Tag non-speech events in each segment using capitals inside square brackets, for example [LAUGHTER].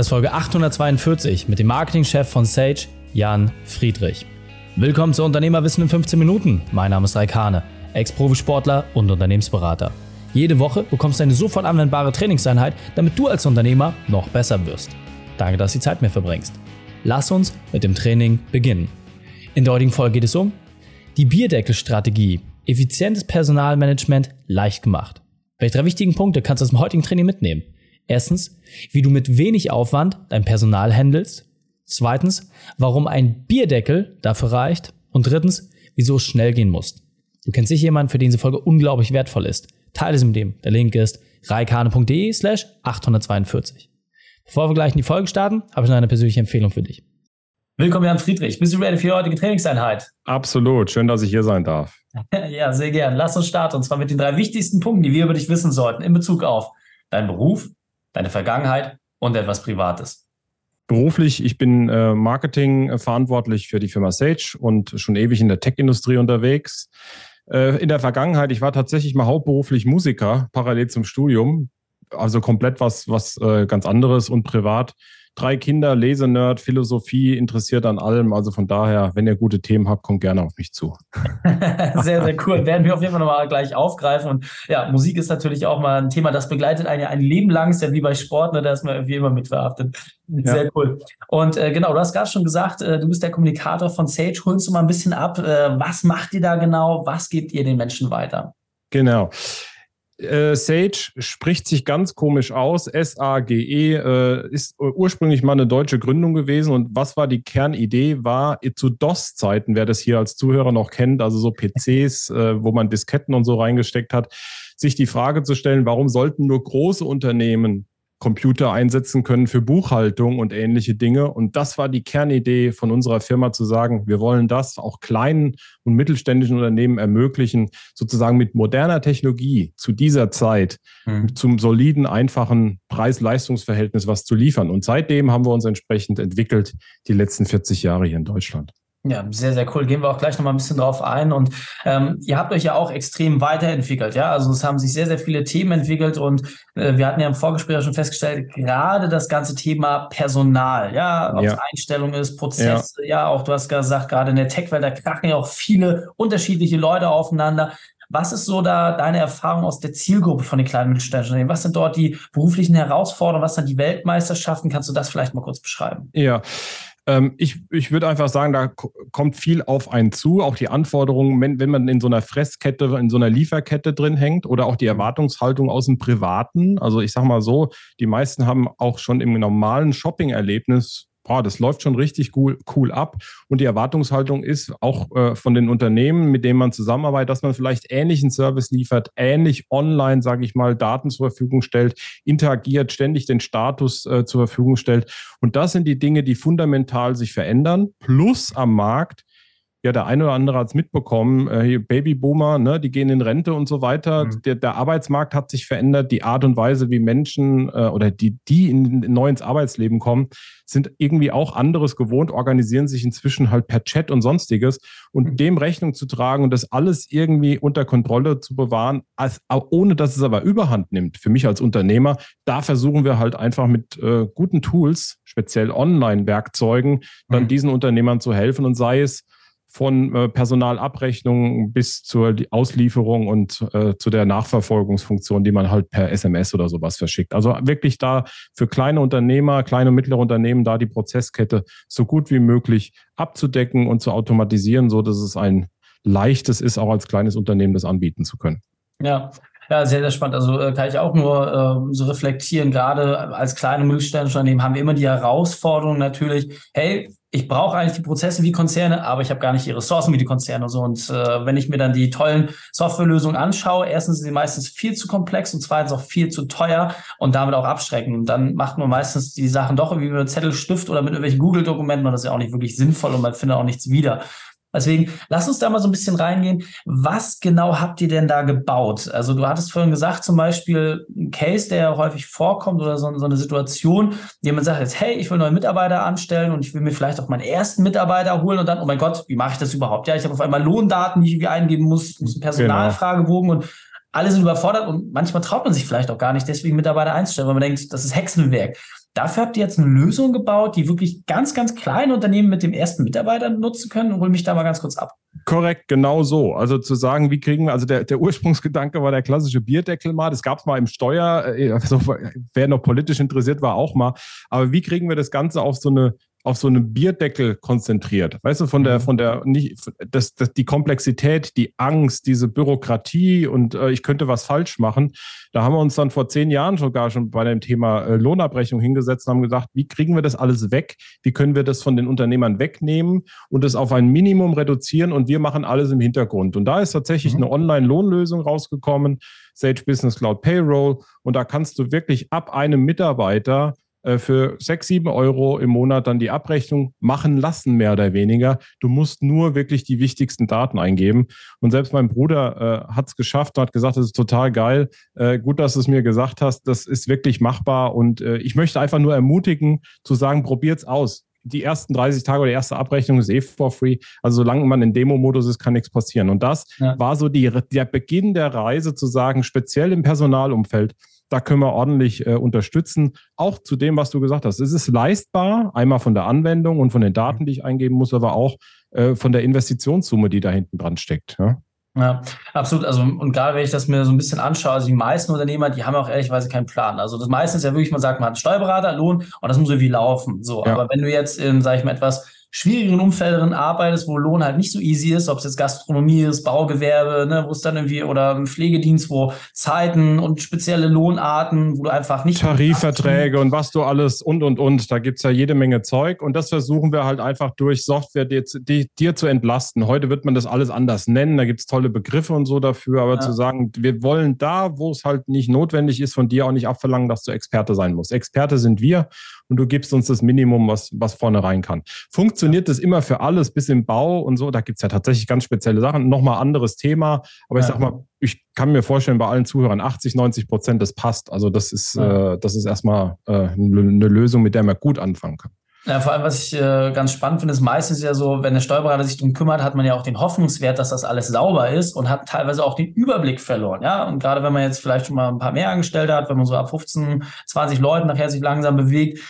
Das ist Folge 842 mit dem Marketingchef von Sage, Jan Friedrich. Willkommen zu Unternehmerwissen in 15 Minuten. Mein Name ist Raikane, Ex-Profisportler und Unternehmensberater. Jede Woche bekommst du eine sofort anwendbare Trainingseinheit, damit du als Unternehmer noch besser wirst. Danke, dass du die Zeit mir verbringst. Lass uns mit dem Training beginnen. In der heutigen Folge geht es um die Bierdeckelstrategie. Effizientes Personalmanagement leicht gemacht. Welche drei wichtigen Punkte kannst du aus dem heutigen Training mitnehmen? Erstens, wie du mit wenig Aufwand dein Personal handelst. Zweitens, warum ein Bierdeckel dafür reicht. Und drittens, wieso es schnell gehen muss. Du kennst sicher jemanden, für den diese Folge unglaublich wertvoll ist. Teile es mit dem. Der Link ist reikane.de slash 842. Bevor wir gleich in die Folge starten, habe ich noch eine persönliche Empfehlung für dich. Willkommen, Jan Friedrich. Bist du ready für die heutige Trainingseinheit? Absolut. Schön, dass ich hier sein darf. [LAUGHS] ja, sehr gern. Lass uns starten. Und zwar mit den drei wichtigsten Punkten, die wir über dich wissen sollten in Bezug auf deinen Beruf, deine Vergangenheit und etwas Privates. Beruflich, ich bin äh, Marketing verantwortlich für die Firma Sage und schon ewig in der Tech-Industrie unterwegs. Äh, in der Vergangenheit, ich war tatsächlich mal hauptberuflich Musiker, parallel zum Studium. Also komplett was, was äh, ganz anderes und privat drei Kinder, Lesenerd, Philosophie, interessiert an allem. Also von daher, wenn ihr gute Themen habt, kommt gerne auf mich zu. [LAUGHS] sehr, sehr cool. Werden wir auf jeden Fall nochmal gleich aufgreifen. Und ja, Musik ist natürlich auch mal ein Thema, das begleitet einen ja ein Leben lang. Ist ja wie bei Sport, ne? da ist man irgendwie immer mit verhaftet. Sehr ja. cool. Und äh, genau, du hast gerade schon gesagt, äh, du bist der Kommunikator von Sage. Holst du mal ein bisschen ab. Äh, was macht ihr da genau? Was gebt ihr den Menschen weiter? Genau. Äh, Sage spricht sich ganz komisch aus. S-A-G-E äh, ist ursprünglich mal eine deutsche Gründung gewesen. Und was war die Kernidee? War zu DOS-Zeiten, wer das hier als Zuhörer noch kennt, also so PCs, äh, wo man Disketten und so reingesteckt hat, sich die Frage zu stellen, warum sollten nur große Unternehmen Computer einsetzen können für Buchhaltung und ähnliche Dinge. Und das war die Kernidee von unserer Firma zu sagen, wir wollen das auch kleinen und mittelständischen Unternehmen ermöglichen, sozusagen mit moderner Technologie zu dieser Zeit mhm. zum soliden, einfachen Preis-Leistungs-Verhältnis was zu liefern. Und seitdem haben wir uns entsprechend entwickelt, die letzten 40 Jahre hier in Deutschland. Ja, sehr, sehr cool. Gehen wir auch gleich nochmal ein bisschen drauf ein. Und ähm, ihr habt euch ja auch extrem weiterentwickelt, ja. Also es haben sich sehr, sehr viele Themen entwickelt und äh, wir hatten ja im Vorgespräch schon festgestellt, gerade das ganze Thema Personal, ja, ob es Einstellung ist, Prozesse, ja. ja, auch du hast gesagt, gerade in der Tech-Welt, da krachen ja auch viele unterschiedliche Leute aufeinander. Was ist so da deine Erfahrung aus der Zielgruppe von den kleinen mittelständischen Unternehmen? Was sind dort die beruflichen Herausforderungen? Was sind die Weltmeisterschaften? Kannst du das vielleicht mal kurz beschreiben? Ja, ich, ich würde einfach sagen, da kommt viel auf einen zu. Auch die Anforderungen, wenn, wenn man in so einer Fresskette, in so einer Lieferkette drin hängt oder auch die mhm. Erwartungshaltung aus dem Privaten. Also ich sage mal so, die meisten haben auch schon im normalen Shopping-Erlebnis boah, das läuft schon richtig cool, cool ab. Und die Erwartungshaltung ist auch äh, von den Unternehmen, mit denen man zusammenarbeitet, dass man vielleicht ähnlichen Service liefert, ähnlich online, sage ich mal, Daten zur Verfügung stellt, interagiert, ständig den Status äh, zur Verfügung stellt. Und das sind die Dinge, die fundamental sich verändern. Plus am Markt ja, der eine oder andere hat es mitbekommen, äh, Babyboomer, ne, die gehen in Rente und so weiter. Mhm. Der, der, Arbeitsmarkt hat sich verändert, die Art und Weise, wie Menschen äh, oder die, die in, in, neu ins Arbeitsleben kommen, sind irgendwie auch anderes gewohnt, organisieren sich inzwischen halt per Chat und sonstiges. Und mhm. dem Rechnung zu tragen und das alles irgendwie unter Kontrolle zu bewahren, als, ohne dass es aber überhand nimmt, für mich als Unternehmer, da versuchen wir halt einfach mit äh, guten Tools, speziell Online-Werkzeugen, dann mhm. diesen Unternehmern zu helfen und sei es, von äh, Personalabrechnung bis zur Auslieferung und äh, zu der Nachverfolgungsfunktion, die man halt per SMS oder sowas verschickt. Also wirklich da für kleine Unternehmer, kleine und mittlere Unternehmen da die Prozesskette so gut wie möglich abzudecken und zu automatisieren, so dass es ein leichtes ist, auch als kleines Unternehmen das anbieten zu können. Ja, ja, sehr, sehr spannend. Also äh, kann ich auch nur äh, so reflektieren. Gerade als kleine mittelständische Unternehmen haben wir immer die Herausforderung natürlich, hey, ich brauche eigentlich die Prozesse wie Konzerne, aber ich habe gar nicht die Ressourcen wie die Konzerne. So. Und äh, wenn ich mir dann die tollen Softwarelösungen anschaue, erstens sind sie meistens viel zu komplex und zweitens auch viel zu teuer und damit auch abschreckend. Und dann macht man meistens die Sachen doch irgendwie mit Zettel, Stift oder mit irgendwelchen Google-Dokumenten und das ist ja auch nicht wirklich sinnvoll und man findet auch nichts wieder. Deswegen, lass uns da mal so ein bisschen reingehen. Was genau habt ihr denn da gebaut? Also du hattest vorhin gesagt, zum Beispiel ein Case, der ja häufig vorkommt oder so, so eine Situation, jemand sagt jetzt, hey, ich will neue Mitarbeiter anstellen und ich will mir vielleicht auch meinen ersten Mitarbeiter holen und dann, oh mein Gott, wie mache ich das überhaupt? Ja, ich habe auf einmal Lohndaten, die ich irgendwie eingeben muss, ich muss einen Personalfragebogen genau. und alle sind überfordert und manchmal traut man sich vielleicht auch gar nicht, deswegen Mitarbeiter einzustellen, weil man denkt, das ist Hexenwerk. Dafür habt ihr jetzt eine Lösung gebaut, die wirklich ganz, ganz kleine Unternehmen mit dem ersten Mitarbeiter nutzen können. Hol mich da mal ganz kurz ab. Korrekt, genau so. Also zu sagen, wie kriegen wir, also der, der Ursprungsgedanke war der klassische Bierdeckel mal. Das gab es mal im Steuer, äh, also wer noch politisch interessiert war, auch mal. Aber wie kriegen wir das Ganze auf so eine auf so einen Bierdeckel konzentriert. Weißt du, von der, mhm. von der, nicht, das, das, die Komplexität, die Angst, diese Bürokratie und äh, ich könnte was falsch machen. Da haben wir uns dann vor zehn Jahren sogar schon bei dem Thema äh, Lohnabrechnung hingesetzt und haben gesagt, wie kriegen wir das alles weg? Wie können wir das von den Unternehmern wegnehmen und es auf ein Minimum reduzieren und wir machen alles im Hintergrund. Und da ist tatsächlich mhm. eine Online-Lohnlösung rausgekommen, Sage Business Cloud Payroll. Und da kannst du wirklich ab einem Mitarbeiter für sechs, sieben Euro im Monat dann die Abrechnung machen lassen, mehr oder weniger. Du musst nur wirklich die wichtigsten Daten eingeben. Und selbst mein Bruder äh, hat es geschafft und hat gesagt, das ist total geil. Äh, gut, dass du es mir gesagt hast. Das ist wirklich machbar. Und äh, ich möchte einfach nur ermutigen, zu sagen, probiert's aus. Die ersten 30 Tage oder die erste Abrechnung ist eh for free. Also solange man in Demo-Modus ist, kann nichts passieren. Und das ja. war so die, der Beginn der Reise zu sagen, speziell im Personalumfeld, da können wir ordentlich äh, unterstützen. Auch zu dem, was du gesagt hast. Es ist leistbar, einmal von der Anwendung und von den Daten, die ich eingeben muss, aber auch äh, von der Investitionssumme, die da hinten dran steckt. Ja? Ja, absolut. Also, und gerade wenn ich das mir so ein bisschen anschaue, also die meisten Unternehmer, die haben auch ehrlicherweise keinen Plan. Also, das meiste ist ja wirklich, man sagt, man hat einen Steuerberater, Lohn und das muss irgendwie laufen. So, ja. aber wenn du jetzt in, sag ich mal, etwas schwierigeren Umfeldern arbeitest, wo Lohn halt nicht so easy ist, ob es jetzt Gastronomie ist, Baugewerbe, ne, wo es dann irgendwie oder ein Pflegedienst, wo Zeiten und spezielle Lohnarten, wo du einfach nicht. Tarifverträge und was du alles und und und. Da gibt's ja jede Menge Zeug und das versuchen wir halt einfach durch Software dir, dir, dir zu entlasten. Heute wird man das alles anders nennen, da gibt's tolle Begriffe und so dafür, aber ja. zu sagen, wir wollen da, wo es halt nicht notwendig ist, von dir auch nicht abverlangen, dass du Experte sein musst. Experte sind wir und du gibst uns das Minimum, was, was vorne rein kann. Funktioniert das immer für alles, bis im Bau und so? Da gibt es ja tatsächlich ganz spezielle Sachen. Nochmal anderes Thema, aber ich sag mal, ich kann mir vorstellen, bei allen Zuhörern 80, 90 Prozent, das passt. Also das ist, ja. äh, das ist erstmal äh, eine Lösung, mit der man gut anfangen kann. Ja, vor allem, was ich äh, ganz spannend finde, ist meistens ja so, wenn der Steuerberater sich darum kümmert, hat man ja auch den Hoffnungswert, dass das alles sauber ist und hat teilweise auch den Überblick verloren. Ja, und gerade wenn man jetzt vielleicht schon mal ein paar mehr Angestellte hat, wenn man so ab 15, 20 Leuten nachher sich langsam bewegt,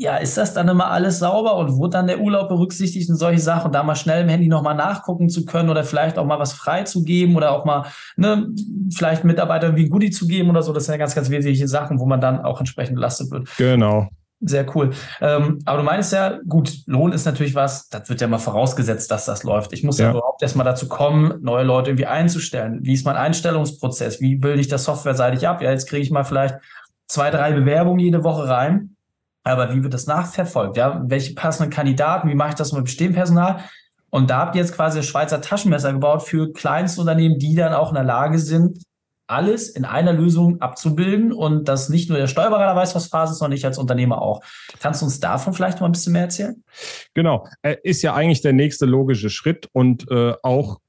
ja, ist das dann immer alles sauber und wurde dann der Urlaub berücksichtigt und solche Sachen, da mal schnell im Handy nochmal nachgucken zu können oder vielleicht auch mal was freizugeben oder auch mal, ne, vielleicht Mitarbeitern wie ein Goodie zu geben oder so. Das sind ja ganz, ganz wesentliche Sachen, wo man dann auch entsprechend belastet wird. Genau. Sehr cool. Ähm, aber du meinst ja, gut, Lohn ist natürlich was, das wird ja mal vorausgesetzt, dass das läuft. Ich muss ja, ja überhaupt erstmal dazu kommen, neue Leute irgendwie einzustellen. Wie ist mein Einstellungsprozess? Wie bilde ich das softwareseitig ab? Ja, jetzt kriege ich mal vielleicht zwei, drei Bewerbungen jede Woche rein aber wie wird das nachverfolgt? Ja, welche passenden Kandidaten? Wie mache ich das mit bestehendem Personal? Und da habt ihr jetzt quasi das Schweizer Taschenmesser gebaut für Kleinstunternehmen, die dann auch in der Lage sind, alles in einer Lösung abzubilden und dass nicht nur der Steuerberater weiß, was Phase ist, sondern ich als Unternehmer auch. Kannst du uns davon vielleicht mal ein bisschen mehr erzählen? Genau, ist ja eigentlich der nächste logische Schritt und äh, auch,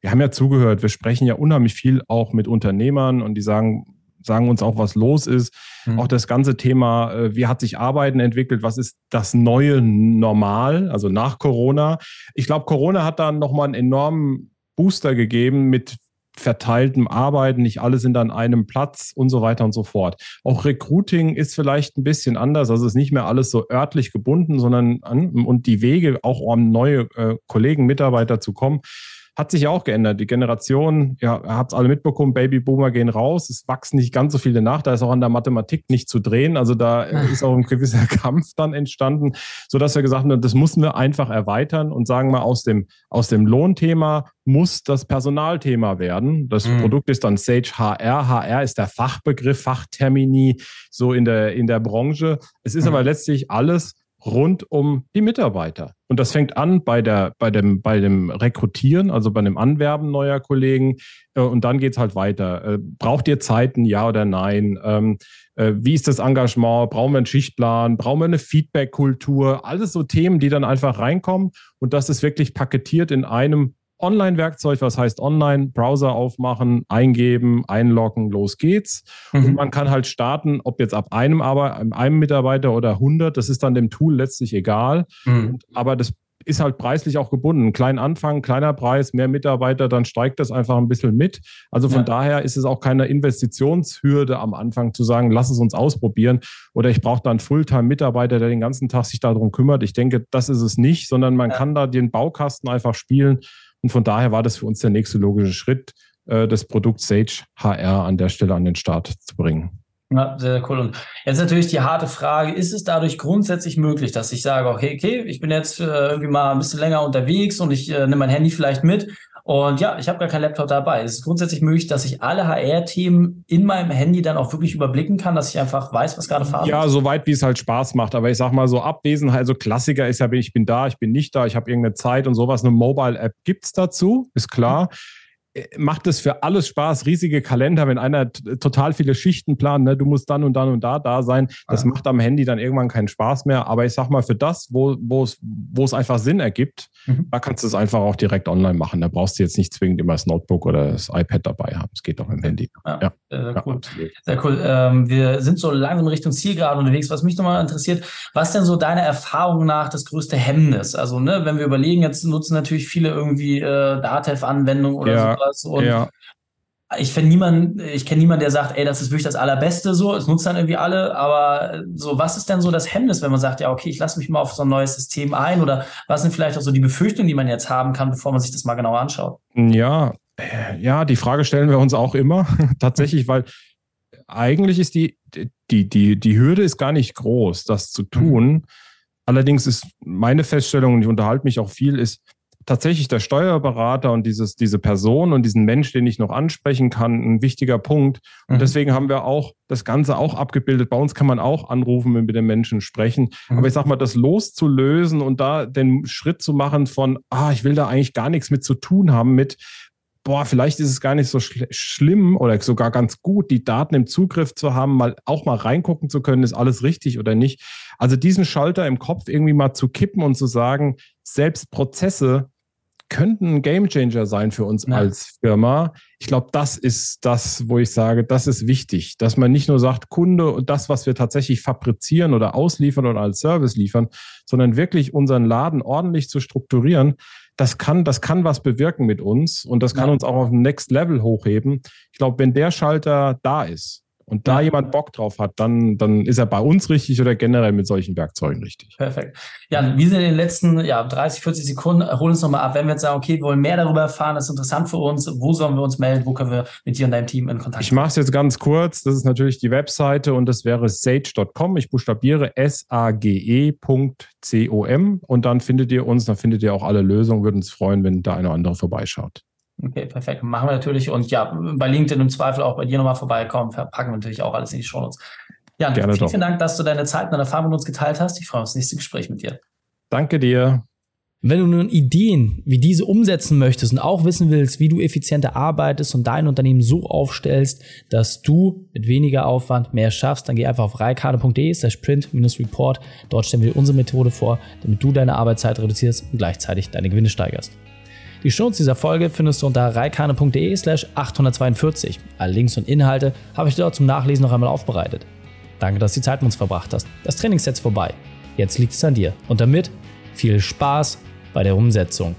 wir haben ja zugehört, wir sprechen ja unheimlich viel auch mit Unternehmern und die sagen, sagen uns auch, was los ist. Mhm. Auch das ganze Thema, äh, wie hat sich Arbeiten entwickelt, was ist das neue Normal, also nach Corona. Ich glaube, Corona hat da nochmal einen enormen Booster gegeben mit verteiltem Arbeiten, nicht alle sind an einem Platz und so weiter und so fort. Auch Recruiting ist vielleicht ein bisschen anders, also es ist nicht mehr alles so örtlich gebunden, sondern an, und die Wege auch um neue äh, Kollegen, Mitarbeiter zu kommen, hat sich ja auch geändert. Die Generation, ja, habt es alle mitbekommen, Babyboomer gehen raus, es wachsen nicht ganz so viele nach, da ist auch an der Mathematik nicht zu drehen. Also da ist auch ein gewisser [LAUGHS] Kampf dann entstanden, sodass wir gesagt haben, das müssen wir einfach erweitern und sagen mal, aus dem, aus dem Lohnthema muss das Personalthema werden. Das mhm. Produkt ist dann Sage HR. HR ist der Fachbegriff, Fachtermini so in der, in der Branche. Es ist mhm. aber letztlich alles rund um die Mitarbeiter. Und das fängt an bei, der, bei, dem, bei dem Rekrutieren, also bei dem Anwerben neuer Kollegen. Äh, und dann geht's halt weiter. Äh, braucht ihr Zeiten, ja oder nein? Ähm, äh, wie ist das Engagement? Brauchen wir einen Schichtplan? Brauchen wir eine Feedback-Kultur? Alles so Themen, die dann einfach reinkommen. Und das ist wirklich paketiert in einem Online-Werkzeug, was heißt online, Browser aufmachen, eingeben, einloggen, los geht's. Mhm. Und man kann halt starten, ob jetzt ab einem, aber, einem Mitarbeiter oder 100, das ist dann dem Tool letztlich egal. Mhm. Aber das ist halt preislich auch gebunden. Klein Anfang, kleiner Preis, mehr Mitarbeiter, dann steigt das einfach ein bisschen mit. Also von ja. daher ist es auch keine Investitionshürde am Anfang zu sagen, lass es uns ausprobieren oder ich brauche da einen Fulltime-Mitarbeiter, der den ganzen Tag sich darum kümmert. Ich denke, das ist es nicht, sondern man ja. kann da den Baukasten einfach spielen. Und von daher war das für uns der nächste logische Schritt, äh, das Produkt Sage HR an der Stelle an den Start zu bringen. Ja, sehr, cool. Und jetzt natürlich die harte Frage, ist es dadurch grundsätzlich möglich, dass ich sage, okay, okay, ich bin jetzt äh, irgendwie mal ein bisschen länger unterwegs und ich äh, nehme mein Handy vielleicht mit und ja, ich habe gar keinen Laptop dabei. Ist es grundsätzlich möglich, dass ich alle HR-Themen in meinem Handy dann auch wirklich überblicken kann, dass ich einfach weiß, was gerade Phase Ja, soweit wie es halt Spaß macht. Aber ich sag mal so Abwesenheit, also Klassiker ist ja, ich bin da, ich bin nicht da, ich habe irgendeine Zeit und sowas. Eine Mobile-App gibt's dazu, ist klar. Mhm macht es für alles Spaß, riesige Kalender, wenn einer total viele Schichten plant, ne, du musst dann und dann und da da sein. Das ah. macht am Handy dann irgendwann keinen Spaß mehr. Aber ich sag mal, für das, wo, es, einfach Sinn ergibt, mhm. da kannst du es einfach auch direkt online machen. Da brauchst du jetzt nicht zwingend immer das Notebook oder das iPad dabei haben. Es geht auch im Handy. Ja, ja. Sehr, cool. Sehr cool. Ähm, wir sind so langsam Richtung Ziel gerade unterwegs. Was mich nochmal interessiert, was denn so deiner Erfahrung nach das größte Hemmnis? Also, ne, wenn wir überlegen, jetzt nutzen natürlich viele irgendwie äh, Datev-Anwendungen oder ja. so sowas. Und ja. ich kenne niemanden, ich kenne niemanden, der sagt, ey, das ist wirklich das Allerbeste so. Es nutzen dann irgendwie alle, aber so, was ist denn so das Hemmnis, wenn man sagt, ja, okay, ich lasse mich mal auf so ein neues System ein? Oder was sind vielleicht auch so die Befürchtungen, die man jetzt haben kann, bevor man sich das mal genauer anschaut? Ja, ja, die Frage stellen wir uns auch immer. [LAUGHS] Tatsächlich, weil eigentlich ist die, die, die, die Hürde ist gar nicht groß, das zu tun. Mhm. Allerdings ist meine Feststellung, und ich unterhalte mich auch viel, ist, tatsächlich der Steuerberater und dieses, diese Person und diesen Mensch, den ich noch ansprechen kann, ein wichtiger Punkt. Und mhm. deswegen haben wir auch das Ganze auch abgebildet. Bei uns kann man auch anrufen und mit den Menschen sprechen. Mhm. Aber ich sag mal, das loszulösen und da den Schritt zu machen von, ah, ich will da eigentlich gar nichts mit zu tun haben mit, boah, vielleicht ist es gar nicht so schl schlimm oder sogar ganz gut, die Daten im Zugriff zu haben, mal auch mal reingucken zu können, ist alles richtig oder nicht. Also diesen Schalter im Kopf irgendwie mal zu kippen und zu sagen, selbst Prozesse könnten ein Gamechanger sein für uns ja. als Firma. Ich glaube, das ist das, wo ich sage, das ist wichtig, dass man nicht nur sagt, Kunde und das, was wir tatsächlich fabrizieren oder ausliefern oder als Service liefern, sondern wirklich unseren Laden ordentlich zu strukturieren. Das kann, das kann was bewirken mit uns und das kann ja. uns auch auf ein Next Level hochheben. Ich glaube, wenn der Schalter da ist, und da ja. jemand Bock drauf hat, dann, dann ist er bei uns richtig oder generell mit solchen Werkzeugen richtig. Perfekt. Jan, wie sind in den letzten ja, 30, 40 Sekunden, hol uns nochmal ab, wenn wir jetzt sagen, okay, wir wollen mehr darüber erfahren, das ist interessant für uns, wo sollen wir uns melden, wo können wir mit dir und deinem Team in Kontakt Ich mache es jetzt ganz kurz, das ist natürlich die Webseite und das wäre sage.com, ich buchstabiere S-A-G-E.com und dann findet ihr uns, dann findet ihr auch alle Lösungen, würden uns freuen, wenn da eine oder andere vorbeischaut. Okay, perfekt. Machen wir natürlich. Und ja, bei LinkedIn im Zweifel auch bei dir nochmal vorbeikommen. Verpacken wir natürlich auch alles in die Show Notes. Ja, Gerne vielen, doch. vielen Dank, dass du deine Zeit und deine Erfahrung mit uns geteilt hast. Ich freue mich auf das nächste Gespräch mit dir. Danke dir. Wenn du nun Ideen wie diese umsetzen möchtest und auch wissen willst, wie du effizienter arbeitest und dein Unternehmen so aufstellst, dass du mit weniger Aufwand mehr schaffst, dann geh einfach auf reikade.de slash print-report. Dort stellen wir unsere Methode vor, damit du deine Arbeitszeit reduzierst und gleichzeitig deine Gewinne steigerst. Die Shownotes dieser Folge findest du unter reikane.de slash 842. Alle Links und Inhalte habe ich dort zum Nachlesen noch einmal aufbereitet. Danke, dass du die Zeit mit uns verbracht hast. Das Training ist vorbei. Jetzt liegt es an dir. Und damit viel Spaß bei der Umsetzung.